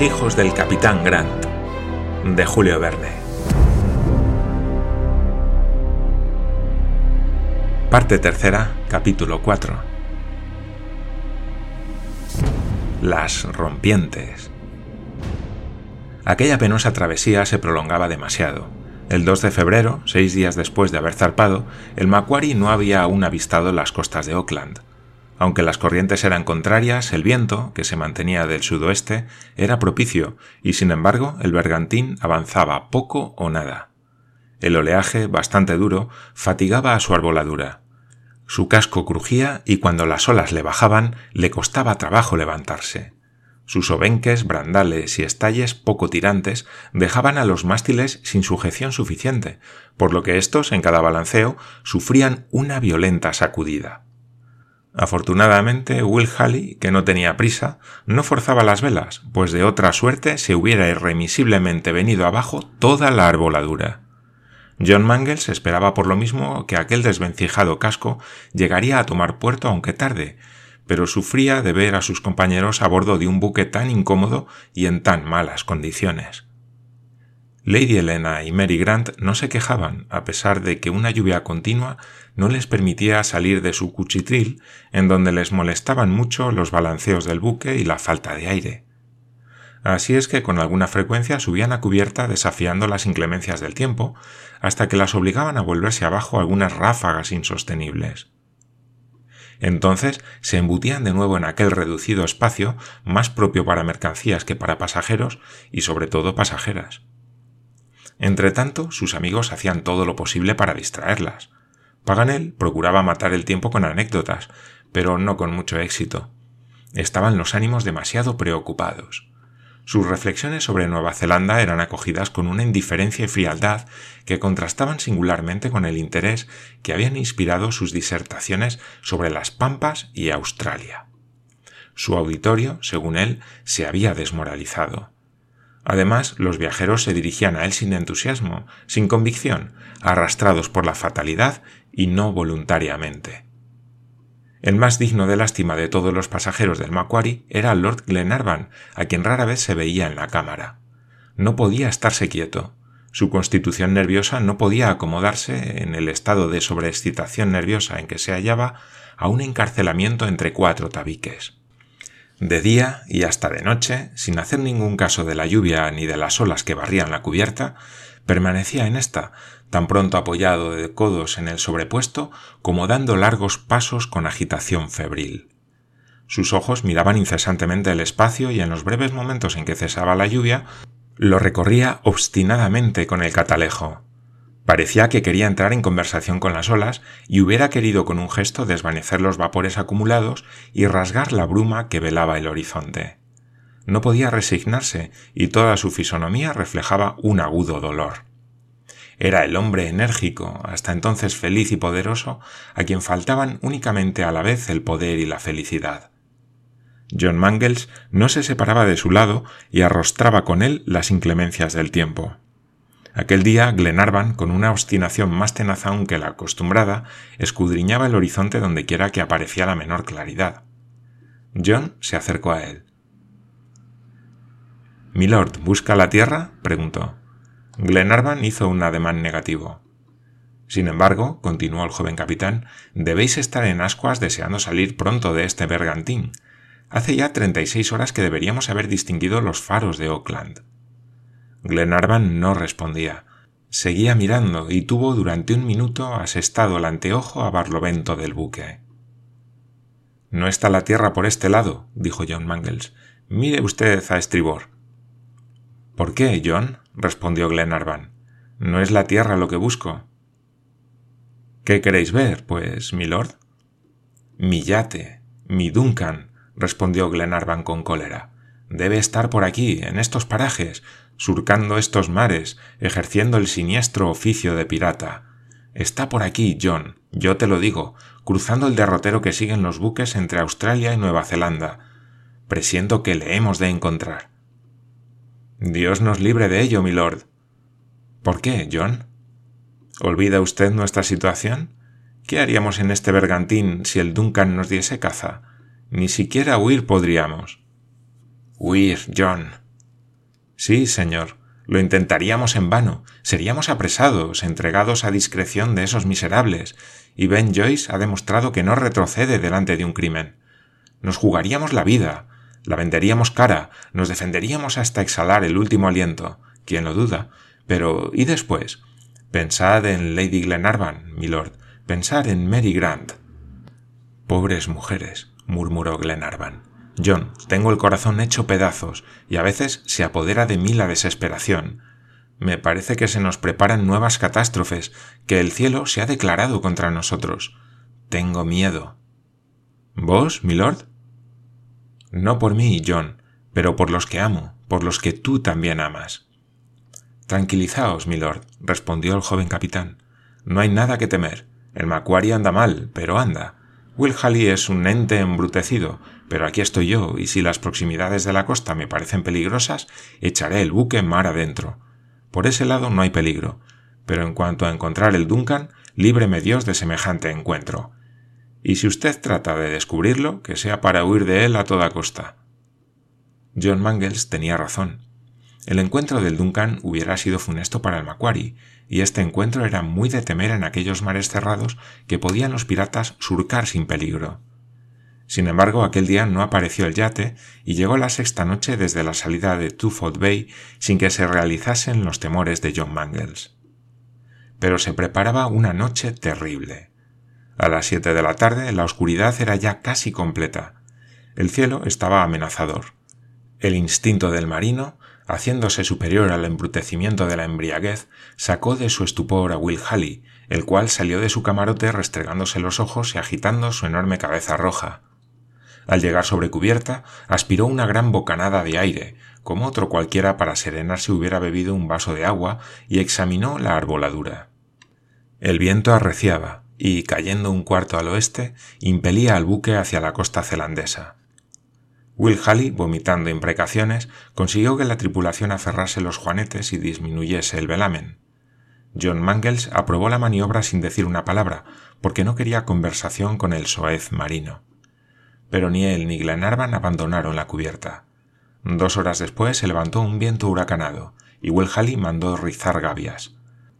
Hijos del capitán Grant, de Julio Verne. Parte tercera, capítulo 4. Las rompientes. Aquella penosa travesía se prolongaba demasiado. El 2 de febrero, seis días después de haber zarpado, el Macquarie no había aún avistado las costas de Auckland. Aunque las corrientes eran contrarias, el viento, que se mantenía del sudoeste, era propicio, y sin embargo el bergantín avanzaba poco o nada. El oleaje, bastante duro, fatigaba a su arboladura. Su casco crujía y cuando las olas le bajaban le costaba trabajo levantarse. Sus obenques, brandales y estalles poco tirantes dejaban a los mástiles sin sujeción suficiente, por lo que éstos, en cada balanceo, sufrían una violenta sacudida. Afortunadamente, Will Halley, que no tenía prisa, no forzaba las velas, pues de otra suerte se hubiera irremisiblemente venido abajo toda la arboladura. John Mangles esperaba por lo mismo que aquel desvencijado casco llegaría a tomar puerto aunque tarde, pero sufría de ver a sus compañeros a bordo de un buque tan incómodo y en tan malas condiciones. Lady Helena y Mary Grant no se quejaban, a pesar de que una lluvia continua no les permitía salir de su cuchitril, en donde les molestaban mucho los balanceos del buque y la falta de aire. Así es que con alguna frecuencia subían a cubierta desafiando las inclemencias del tiempo, hasta que las obligaban a volverse abajo algunas ráfagas insostenibles. Entonces se embutían de nuevo en aquel reducido espacio más propio para mercancías que para pasajeros y sobre todo pasajeras. Entretanto, sus amigos hacían todo lo posible para distraerlas. Paganel procuraba matar el tiempo con anécdotas, pero no con mucho éxito. Estaban los ánimos demasiado preocupados. Sus reflexiones sobre Nueva Zelanda eran acogidas con una indiferencia y frialdad que contrastaban singularmente con el interés que habían inspirado sus disertaciones sobre las Pampas y Australia. Su auditorio, según él, se había desmoralizado. Además, los viajeros se dirigían a él sin entusiasmo, sin convicción, arrastrados por la fatalidad y no voluntariamente. El más digno de lástima de todos los pasajeros del Macquarie era Lord Glenarvan, a quien rara vez se veía en la cámara. No podía estarse quieto. Su constitución nerviosa no podía acomodarse, en el estado de sobreexcitación nerviosa en que se hallaba, a un encarcelamiento entre cuatro tabiques. De día y hasta de noche, sin hacer ningún caso de la lluvia ni de las olas que barrían la cubierta, permanecía en ésta, tan pronto apoyado de codos en el sobrepuesto como dando largos pasos con agitación febril. Sus ojos miraban incesantemente el espacio y en los breves momentos en que cesaba la lluvia, lo recorría obstinadamente con el catalejo. Parecía que quería entrar en conversación con las olas y hubiera querido con un gesto desvanecer los vapores acumulados y rasgar la bruma que velaba el horizonte. No podía resignarse y toda su fisonomía reflejaba un agudo dolor. Era el hombre enérgico, hasta entonces feliz y poderoso, a quien faltaban únicamente a la vez el poder y la felicidad. John Mangles no se separaba de su lado y arrostraba con él las inclemencias del tiempo. Aquel día Glenarvan, con una obstinación más tenaz aún que la acostumbrada, escudriñaba el horizonte dondequiera que aparecía la menor claridad. John se acercó a él. Milord, ¿busca la tierra? preguntó. Glenarvan hizo un ademán negativo. Sin embargo, continuó el joven capitán, debéis estar en ascuas deseando salir pronto de este bergantín. Hace ya treinta y seis horas que deberíamos haber distinguido los faros de Auckland. Glenarvan no respondía. Seguía mirando y tuvo durante un minuto asestado el anteojo a barlovento del buque. No está la tierra por este lado, dijo John Mangles. Mire usted a estribor. ¿Por qué, John? respondió Glenarvan. No es la tierra lo que busco. ¿Qué queréis ver, pues, milord? Mi yate, mi Duncan, respondió Glenarvan con cólera. Debe estar por aquí, en estos parajes, surcando estos mares, ejerciendo el siniestro oficio de pirata. Está por aquí, John, yo te lo digo, cruzando el derrotero que siguen los buques entre Australia y Nueva Zelanda. Presiento que le hemos de encontrar. Dios nos libre de ello, milord. ¿Por qué, John? ¿Olvida usted nuestra situación? ¿Qué haríamos en este bergantín si el Duncan nos diese caza? Ni siquiera huir podríamos. Huir, John. Sí, señor. Lo intentaríamos en vano. Seríamos apresados, entregados a discreción de esos miserables, y Ben Joyce ha demostrado que no retrocede delante de un crimen. Nos jugaríamos la vida, la venderíamos cara, nos defenderíamos hasta exhalar el último aliento. ¿Quién lo duda? Pero ¿y después? Pensad en Lady Glenarvan, milord. Pensad en Mary Grant. Pobres mujeres, murmuró Glenarvan. John, tengo el corazón hecho pedazos y a veces se apodera de mí la desesperación. Me parece que se nos preparan nuevas catástrofes, que el cielo se ha declarado contra nosotros. Tengo miedo. ¿Vos, milord? No por mí, John, pero por los que amo, por los que tú también amas. Tranquilizaos, milord, respondió el joven capitán. No hay nada que temer. El Macquarie anda mal, pero anda. Will Halley es un ente embrutecido, pero aquí estoy yo, y si las proximidades de la costa me parecen peligrosas, echaré el buque mar adentro. Por ese lado no hay peligro, pero en cuanto a encontrar el Duncan, líbreme Dios de semejante encuentro. Y si usted trata de descubrirlo, que sea para huir de él a toda costa. John Mangles tenía razón. El encuentro del Duncan hubiera sido funesto para el Macquarie, y este encuentro era muy de temer en aquellos mares cerrados que podían los piratas surcar sin peligro. Sin embargo, aquel día no apareció el yate y llegó la sexta noche desde la salida de Twofold Bay sin que se realizasen los temores de John Mangles. Pero se preparaba una noche terrible. A las siete de la tarde la oscuridad era ya casi completa. El cielo estaba amenazador. El instinto del marino, haciéndose superior al embrutecimiento de la embriaguez, sacó de su estupor a Will Halley, el cual salió de su camarote restregándose los ojos y agitando su enorme cabeza roja. Al llegar sobre cubierta, aspiró una gran bocanada de aire, como otro cualquiera para serenarse hubiera bebido un vaso de agua, y examinó la arboladura. El viento arreciaba, y, cayendo un cuarto al oeste, impelía al buque hacia la costa zelandesa. Will Halley, vomitando imprecaciones, consiguió que la tripulación aferrase los juanetes y disminuyese el velamen. John Mangles aprobó la maniobra sin decir una palabra, porque no quería conversación con el soez marino pero ni él ni Glenarvan abandonaron la cubierta. Dos horas después se levantó un viento huracanado, y Will Halley mandó rizar gavias.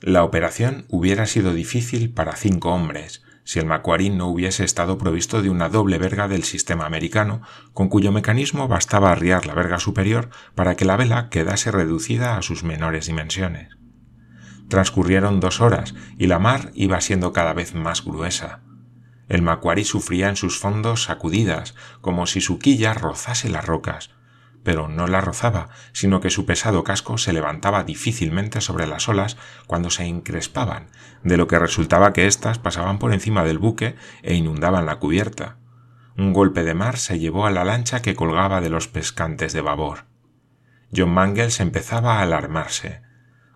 La operación hubiera sido difícil para cinco hombres, si el Macquarie no hubiese estado provisto de una doble verga del sistema americano, con cuyo mecanismo bastaba arriar la verga superior para que la vela quedase reducida a sus menores dimensiones. Transcurrieron dos horas y la mar iba siendo cada vez más gruesa. El Macquarie sufría en sus fondos sacudidas, como si su quilla rozase las rocas, pero no la rozaba, sino que su pesado casco se levantaba difícilmente sobre las olas cuando se encrespaban, de lo que resultaba que éstas pasaban por encima del buque e inundaban la cubierta. Un golpe de mar se llevó a la lancha que colgaba de los pescantes de babor. John Mangles empezaba a alarmarse.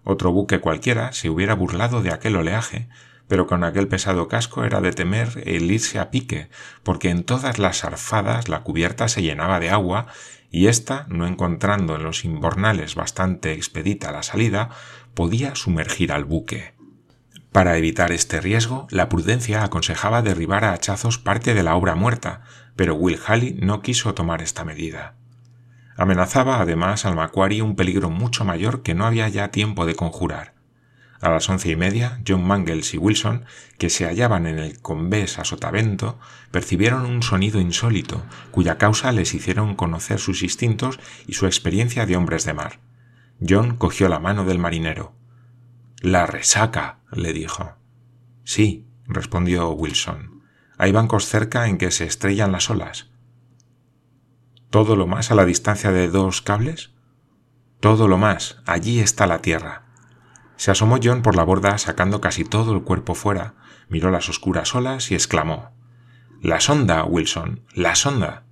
Otro buque cualquiera se hubiera burlado de aquel oleaje, pero con aquel pesado casco era de temer el irse a pique, porque en todas las arfadas la cubierta se llenaba de agua y ésta, no encontrando en los imbornales bastante expedita la salida, podía sumergir al buque. Para evitar este riesgo, la prudencia aconsejaba derribar a hachazos parte de la obra muerta, pero Will Halley no quiso tomar esta medida. Amenazaba además al Macquarie un peligro mucho mayor que no había ya tiempo de conjurar. A las once y media, John Mangles y Wilson, que se hallaban en el convés a sotavento, percibieron un sonido insólito, cuya causa les hicieron conocer sus instintos y su experiencia de hombres de mar. John cogió la mano del marinero. La resaca, le dijo. Sí, respondió Wilson. Hay bancos cerca en que se estrellan las olas. ¿Todo lo más a la distancia de dos cables? Todo lo más. Allí está la tierra. Se asomó John por la borda sacando casi todo el cuerpo fuera, miró las oscuras olas y exclamó La sonda, Wilson, la sonda.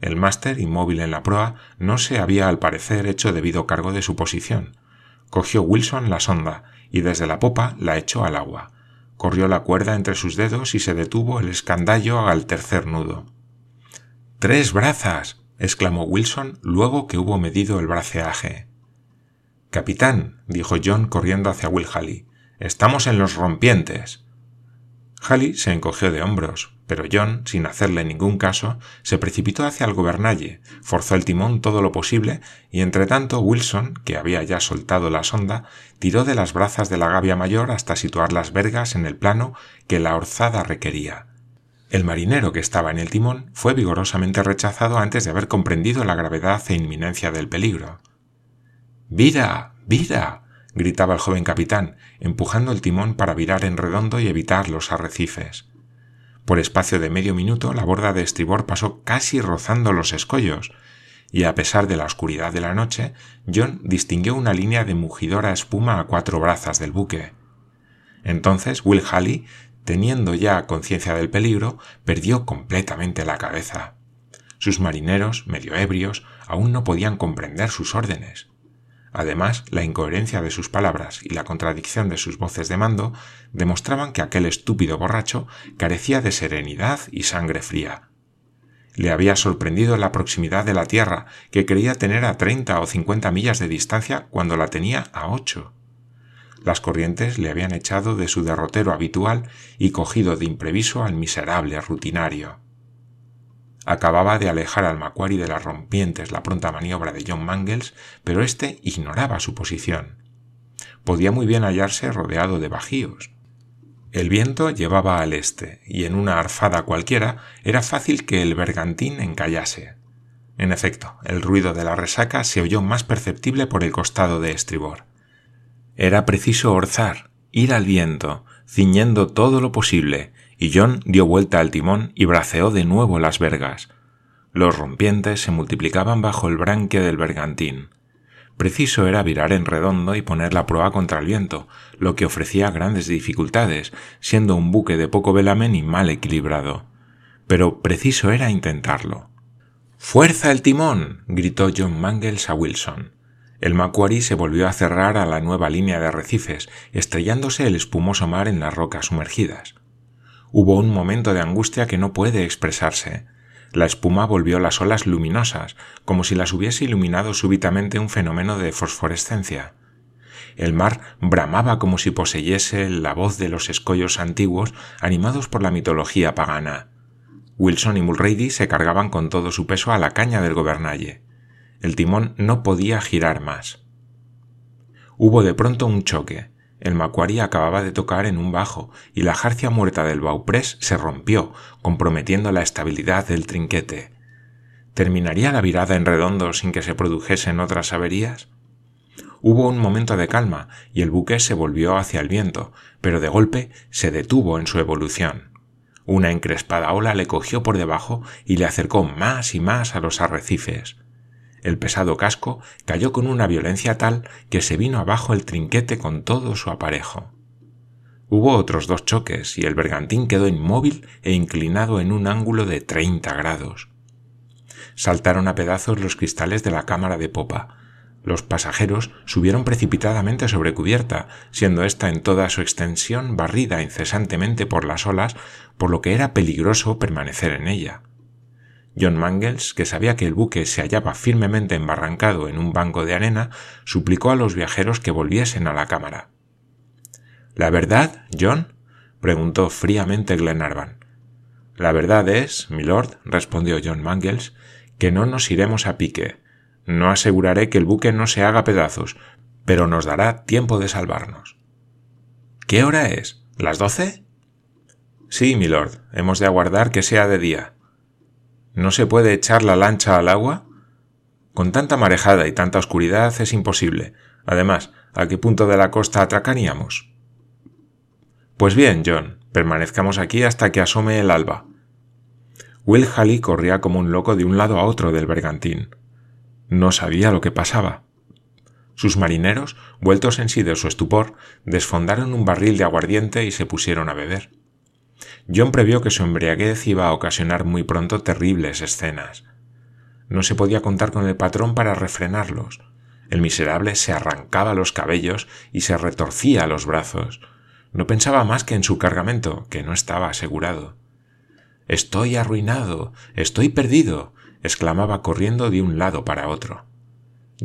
El máster, inmóvil en la proa, no se había al parecer hecho debido cargo de su posición. Cogió Wilson la sonda y desde la popa la echó al agua. Corrió la cuerda entre sus dedos y se detuvo el escandallo al tercer nudo. Tres brazas. exclamó Wilson luego que hubo medido el braceaje. Capitán, dijo John corriendo hacia Will Halley, estamos en los rompientes. Halley se encogió de hombros, pero John, sin hacerle ningún caso, se precipitó hacia el gobernalle, forzó el timón todo lo posible y entretanto Wilson, que había ya soltado la sonda, tiró de las brazas de la gavia mayor hasta situar las vergas en el plano que la orzada requería. El marinero que estaba en el timón fue vigorosamente rechazado antes de haber comprendido la gravedad e inminencia del peligro. ¡Vida! ¡Vida! gritaba el joven capitán, empujando el timón para virar en redondo y evitar los arrecifes. Por espacio de medio minuto la borda de estribor pasó casi rozando los escollos, y a pesar de la oscuridad de la noche, John distinguió una línea de mugidora espuma a cuatro brazas del buque. Entonces Will Halley, teniendo ya conciencia del peligro, perdió completamente la cabeza. Sus marineros, medio ebrios, aún no podían comprender sus órdenes. Además, la incoherencia de sus palabras y la contradicción de sus voces de mando demostraban que aquel estúpido borracho carecía de serenidad y sangre fría. Le había sorprendido la proximidad de la Tierra, que creía tener a treinta o cincuenta millas de distancia cuando la tenía a ocho. Las corrientes le habían echado de su derrotero habitual y cogido de impreviso al miserable rutinario. Acababa de alejar al Macquarie de las rompientes la pronta maniobra de John Mangles, pero éste ignoraba su posición. Podía muy bien hallarse rodeado de bajíos. El viento llevaba al este, y en una arfada cualquiera era fácil que el bergantín encallase. En efecto, el ruido de la resaca se oyó más perceptible por el costado de estribor. Era preciso orzar, ir al viento, ciñendo todo lo posible, y John dio vuelta al timón y braceó de nuevo las vergas. Los rompientes se multiplicaban bajo el branque del bergantín. Preciso era virar en redondo y poner la proa contra el viento, lo que ofrecía grandes dificultades, siendo un buque de poco velamen y mal equilibrado. Pero preciso era intentarlo. ¡Fuerza el timón! gritó John Mangles a Wilson. El Macquarie se volvió a cerrar a la nueva línea de arrecifes, estrellándose el espumoso mar en las rocas sumergidas. Hubo un momento de angustia que no puede expresarse. La espuma volvió las olas luminosas, como si las hubiese iluminado súbitamente un fenómeno de fosforescencia. El mar bramaba como si poseyese la voz de los escollos antiguos animados por la mitología pagana. Wilson y Mulrady se cargaban con todo su peso a la caña del gobernalle. El timón no podía girar más. Hubo de pronto un choque. El Macquarie acababa de tocar en un bajo y la jarcia muerta del bauprés se rompió, comprometiendo la estabilidad del trinquete. ¿Terminaría la virada en redondo sin que se produjesen otras averías? Hubo un momento de calma y el buque se volvió hacia el viento, pero de golpe se detuvo en su evolución. Una encrespada ola le cogió por debajo y le acercó más y más a los arrecifes. El pesado casco cayó con una violencia tal que se vino abajo el trinquete con todo su aparejo. Hubo otros dos choques y el bergantín quedó inmóvil e inclinado en un ángulo de treinta grados. Saltaron a pedazos los cristales de la cámara de popa. Los pasajeros subieron precipitadamente sobre cubierta, siendo ésta en toda su extensión barrida incesantemente por las olas, por lo que era peligroso permanecer en ella. John Mangles, que sabía que el buque se hallaba firmemente embarrancado en un banco de arena, suplicó a los viajeros que volviesen a la cámara. ¿La verdad, John? preguntó fríamente Glenarvan. La verdad es, milord, respondió John Mangles, que no nos iremos a pique. No aseguraré que el buque no se haga pedazos, pero nos dará tiempo de salvarnos. ¿Qué hora es? ¿Las doce? Sí, milord, hemos de aguardar que sea de día. ¿No se puede echar la lancha al agua? Con tanta marejada y tanta oscuridad es imposible. Además, ¿a qué punto de la costa atracaríamos? Pues bien, John, permanezcamos aquí hasta que asome el alba. Will Halley corría como un loco de un lado a otro del bergantín. No sabía lo que pasaba. Sus marineros, vueltos en sí de su estupor, desfondaron un barril de aguardiente y se pusieron a beber. John previó que su embriaguez iba a ocasionar muy pronto terribles escenas. No se podía contar con el patrón para refrenarlos. El miserable se arrancaba los cabellos y se retorcía los brazos. No pensaba más que en su cargamento, que no estaba asegurado. Estoy arruinado, estoy perdido, exclamaba corriendo de un lado para otro.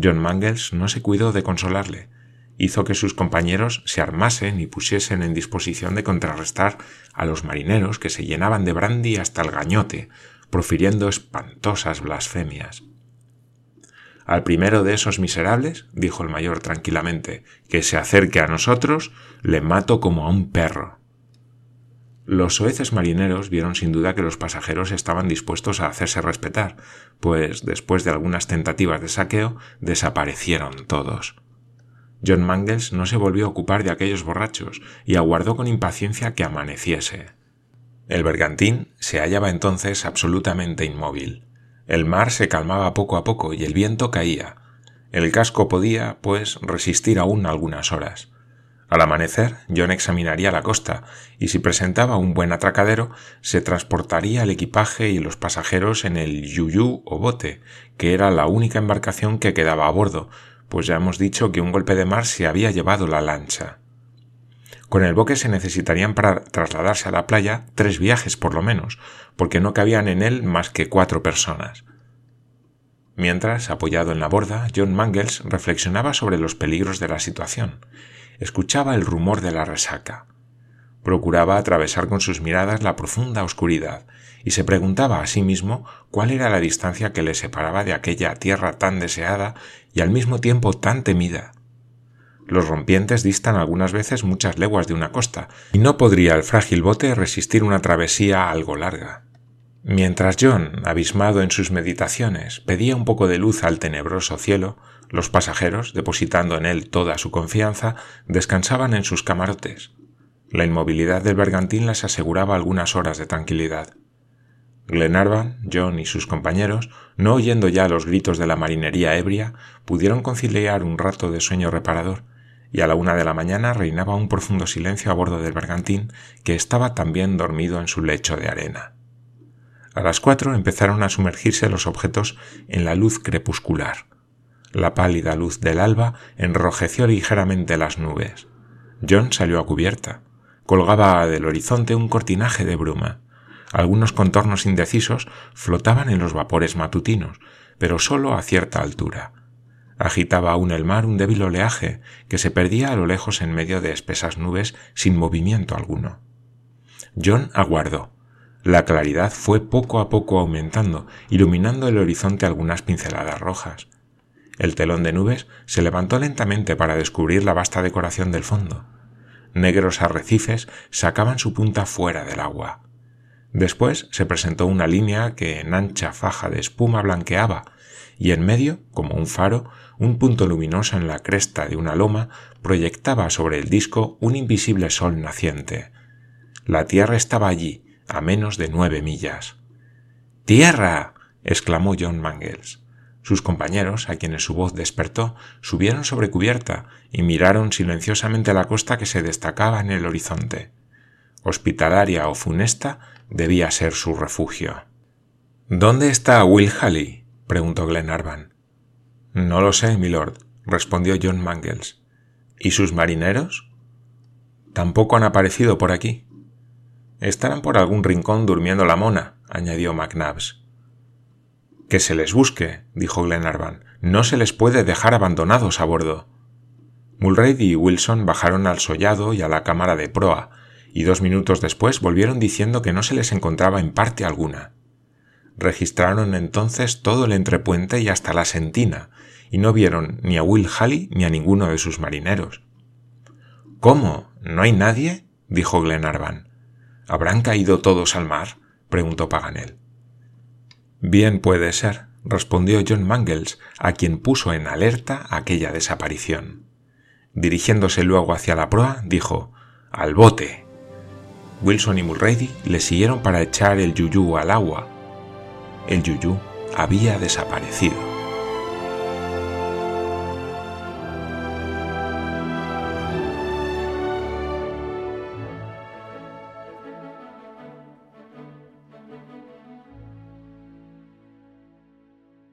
John Mangles no se cuidó de consolarle. Hizo que sus compañeros se armasen y pusiesen en disposición de contrarrestar a los marineros que se llenaban de brandy hasta el gañote, profiriendo espantosas blasfemias. Al primero de esos miserables, dijo el mayor tranquilamente, que se acerque a nosotros, le mato como a un perro. Los soeces marineros vieron sin duda que los pasajeros estaban dispuestos a hacerse respetar, pues después de algunas tentativas de saqueo desaparecieron todos. John Mangles no se volvió a ocupar de aquellos borrachos y aguardó con impaciencia que amaneciese. El bergantín se hallaba entonces absolutamente inmóvil. El mar se calmaba poco a poco y el viento caía. El casco podía, pues, resistir aún algunas horas. Al amanecer, John examinaría la costa y si presentaba un buen atracadero, se transportaría el equipaje y los pasajeros en el yuyú o bote, que era la única embarcación que quedaba a bordo, pues ya hemos dicho que un golpe de mar se había llevado la lancha. Con el boque se necesitarían para trasladarse a la playa tres viajes por lo menos, porque no cabían en él más que cuatro personas. Mientras, apoyado en la borda, John Mangles reflexionaba sobre los peligros de la situación escuchaba el rumor de la resaca. Procuraba atravesar con sus miradas la profunda oscuridad y se preguntaba a sí mismo cuál era la distancia que le separaba de aquella tierra tan deseada y al mismo tiempo tan temida. Los rompientes distan algunas veces muchas leguas de una costa, y no podría el frágil bote resistir una travesía algo larga. Mientras John, abismado en sus meditaciones, pedía un poco de luz al tenebroso cielo, los pasajeros, depositando en él toda su confianza, descansaban en sus camarotes. La inmovilidad del bergantín les aseguraba algunas horas de tranquilidad. Glenarvan, John y sus compañeros, no oyendo ya los gritos de la marinería ebria, pudieron conciliar un rato de sueño reparador, y a la una de la mañana reinaba un profundo silencio a bordo del bergantín, que estaba también dormido en su lecho de arena. A las cuatro empezaron a sumergirse los objetos en la luz crepuscular. La pálida luz del alba enrojeció ligeramente las nubes. John salió a cubierta. Colgaba del horizonte un cortinaje de bruma. Algunos contornos indecisos flotaban en los vapores matutinos, pero sólo a cierta altura. Agitaba aún el mar un débil oleaje que se perdía a lo lejos en medio de espesas nubes sin movimiento alguno. John aguardó. La claridad fue poco a poco aumentando, iluminando el horizonte algunas pinceladas rojas. El telón de nubes se levantó lentamente para descubrir la vasta decoración del fondo. Negros arrecifes sacaban su punta fuera del agua. Después se presentó una línea que en ancha faja de espuma blanqueaba, y en medio, como un faro, un punto luminoso en la cresta de una loma proyectaba sobre el disco un invisible sol naciente. La Tierra estaba allí, a menos de nueve millas. ¡Tierra! exclamó John Mangles. Sus compañeros, a quienes su voz despertó, subieron sobre cubierta y miraron silenciosamente la costa que se destacaba en el horizonte. Hospitalaria o funesta debía ser su refugio. ¿Dónde está Will Halley? preguntó Glenarvan. No lo sé, milord, respondió John Mangles. ¿Y sus marineros? Tampoco han aparecido por aquí. Estarán por algún rincón durmiendo la mona, añadió McNabbs. Que se les busque, dijo Glenarvan. No se les puede dejar abandonados a bordo. Mulrady y Wilson bajaron al sollado y a la cámara de proa, y dos minutos después volvieron diciendo que no se les encontraba en parte alguna. Registraron entonces todo el entrepuente y hasta la sentina, y no vieron ni a Will Halley ni a ninguno de sus marineros. ¿Cómo? ¿No hay nadie? dijo Glenarvan. ¿Habrán caído todos al mar? preguntó Paganel. Bien puede ser, respondió John Mangles, a quien puso en alerta aquella desaparición. Dirigiéndose luego hacia la proa, dijo Al bote. Wilson y Mulrady le siguieron para echar el yuyú al agua. El yuyú había desaparecido.